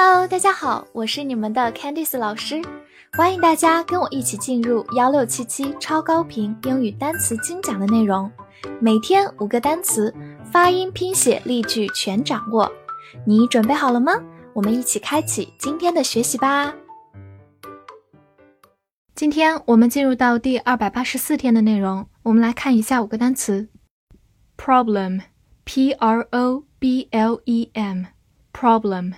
Hello，大家好，我是你们的 Candice 老师，欢迎大家跟我一起进入幺六七七超高频英语单词精讲的内容，每天五个单词，发音、拼写、例句全掌握，你准备好了吗？我们一起开启今天的学习吧。今天我们进入到第二百八十四天的内容，我们来看一下五个单词：problem，p r o b l e m，problem。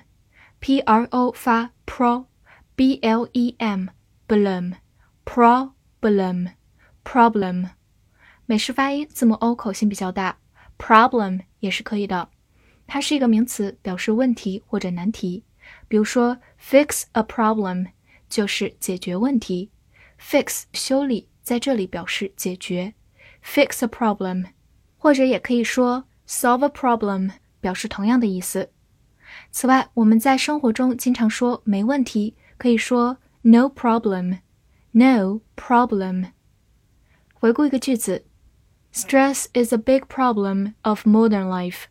p r o 发 pro，b l e m，problem，problem，problem，美式发音，字母 o 口型比较大，problem 也是可以的。它是一个名词，表示问题或者难题。比如说，fix a problem 就是解决问题，fix 修理，在这里表示解决，fix a problem，或者也可以说 solve a problem，表示同样的意思。 此外，我们在生活中经常说“没问题”，可以说 “no problem”，“no problem”。回顾一个句子：Stress is a big problem of modern life。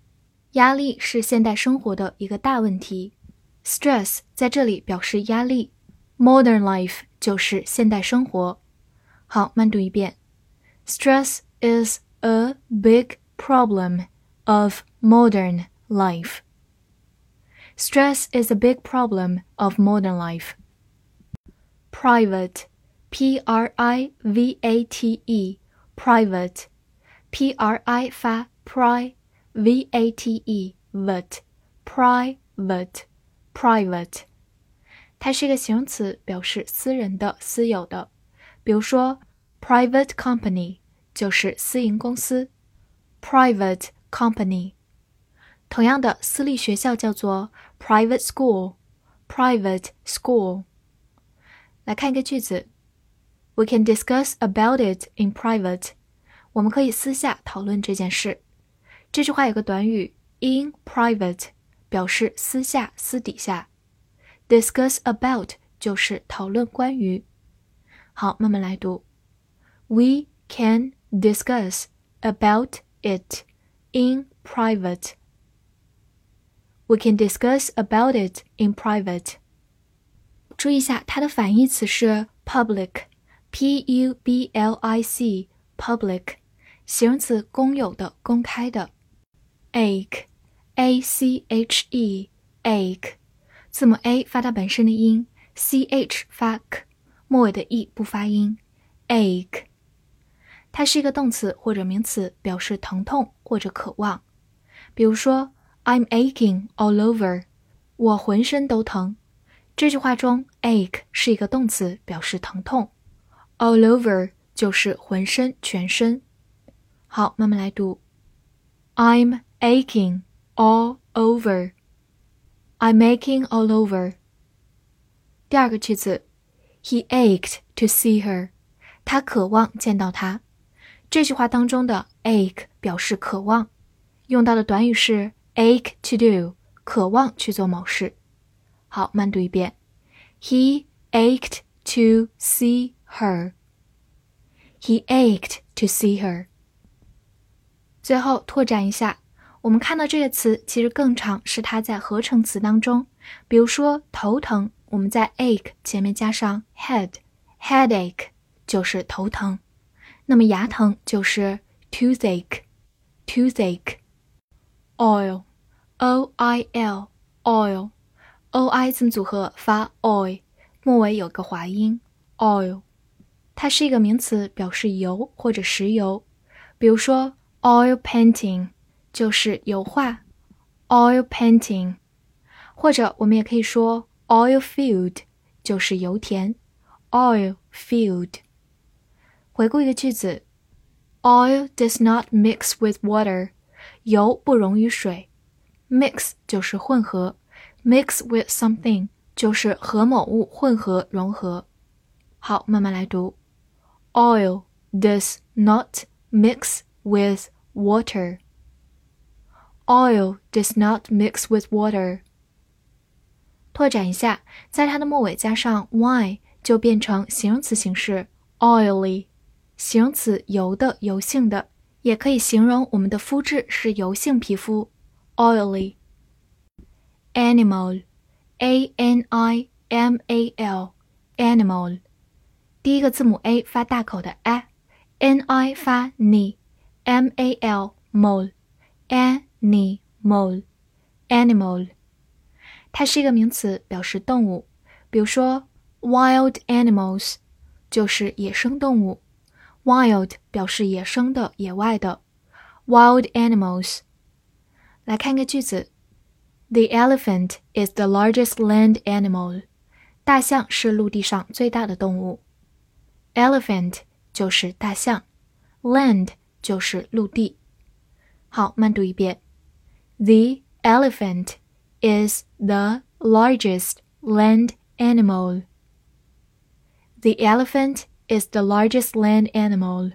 压力是现代生活的一个大问题。Stress 在这里表示压力，modern life 就是现代生活。好，慢读一遍：Stress is a big problem of modern life。Stress is a big problem of modern life. Private, P R I V A T E, private, P R I 发 pri, V A T E, vet, private, private. 它是一个形容词，表示私人的、私有的。比如说，private company 就是私营公司，private company。 同样的，私立学校叫做 private school。private school。来看一个句子：We can discuss about it in private。我们可以私下讨论这件事。这句话有个短语 in private，表示私下、私底下。discuss about 就是讨论关于。好，慢慢来读。We can discuss about it in private. We can discuss about it in private. 注意一下，它的反义词是 public，p u b l i c，public，形容词，公有的、公开的。ache，a c h e，ache，字母 a 发它本身的音，c h 发 k，末尾的 e 不发音。ache，它是一个动词或者名词，表示疼痛或者渴望。比如说。I'm aching all over，我浑身都疼。这句话中，ache 是一个动词，表示疼痛。all over 就是浑身、全身。好，慢慢来读。I'm aching all over. I'm aching all over. 第二个句子，He ached to see her. 他渴望见到她。这句话当中的 ache 表示渴望，用到的短语是。Ache to do，渴望去做某事。好，慢读一遍。He ached to see her. He ached to see her. 最后拓展一下，我们看到这个词其实更常是它在合成词当中。比如说头疼，我们在 ache 前面加上 head，headache 就是头疼。那么牙疼就是 toothache，toothache。oil。O i l oil o i 字母组合发 oil，末尾有个滑音 oil，它是一个名词，表示油或者石油。比如说 oil painting 就是油画 oil painting，或者我们也可以说 oil field 就是油田 oil field。回顾一个句子，oil does not mix with water，油不溶于水。Mix 就是混合，mix with something 就是和某物混合融合。好，慢慢来读。Oil does not mix with water. Oil does not mix with water. 拓展一下，在它的末尾加上 y 就变成形容词形式 oily，形容词油的、油性的，也可以形容我们的肤质是油性皮肤。oily animal a n i m a l，animal。第一个字母 a 发大口的 a，n i 发 ni，m a l mol，animal，animal。它是一个名词，表示动物。比如说，wild animals 就是野生动物。wild 表示野生的、野外的。wild animals。 来看个句子：The elephant is the largest land animal。大象是陆地上最大的动物。Elephant 就是大象，land 就是陆地。好，慢读一遍。The elephant is the largest land animal. The elephant is the largest land animal.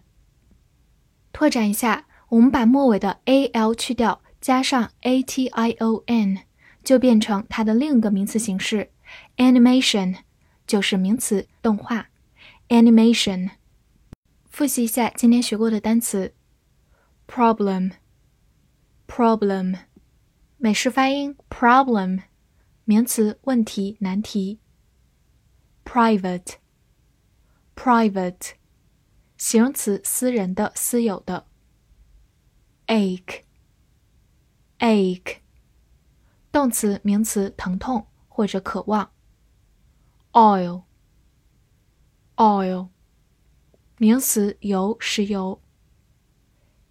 拓展一下，我们把末尾的 a l 去掉， 加上 a t i o n，就变成它的另一个名词形式 animation，就是名词动画 animation。复习一下今天学过的单词：problem，problem，美式发音 problem，名词问题难题；private，private，形容词私人的私有的 Ache，动词名词疼痛或者渴望；oil，oil。名词油，石油。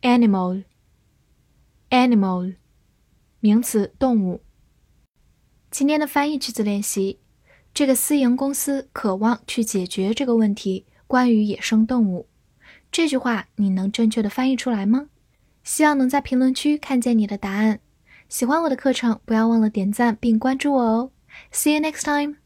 animal，animal，名词动物。今天的翻译句子练习：这个私营公司渴望去解决这个问题，关于野生动物。这句话你能正确的翻译出来吗？希望能在评论区看见你的答案。喜欢我的课程，不要忘了点赞并关注我哦。See you next time.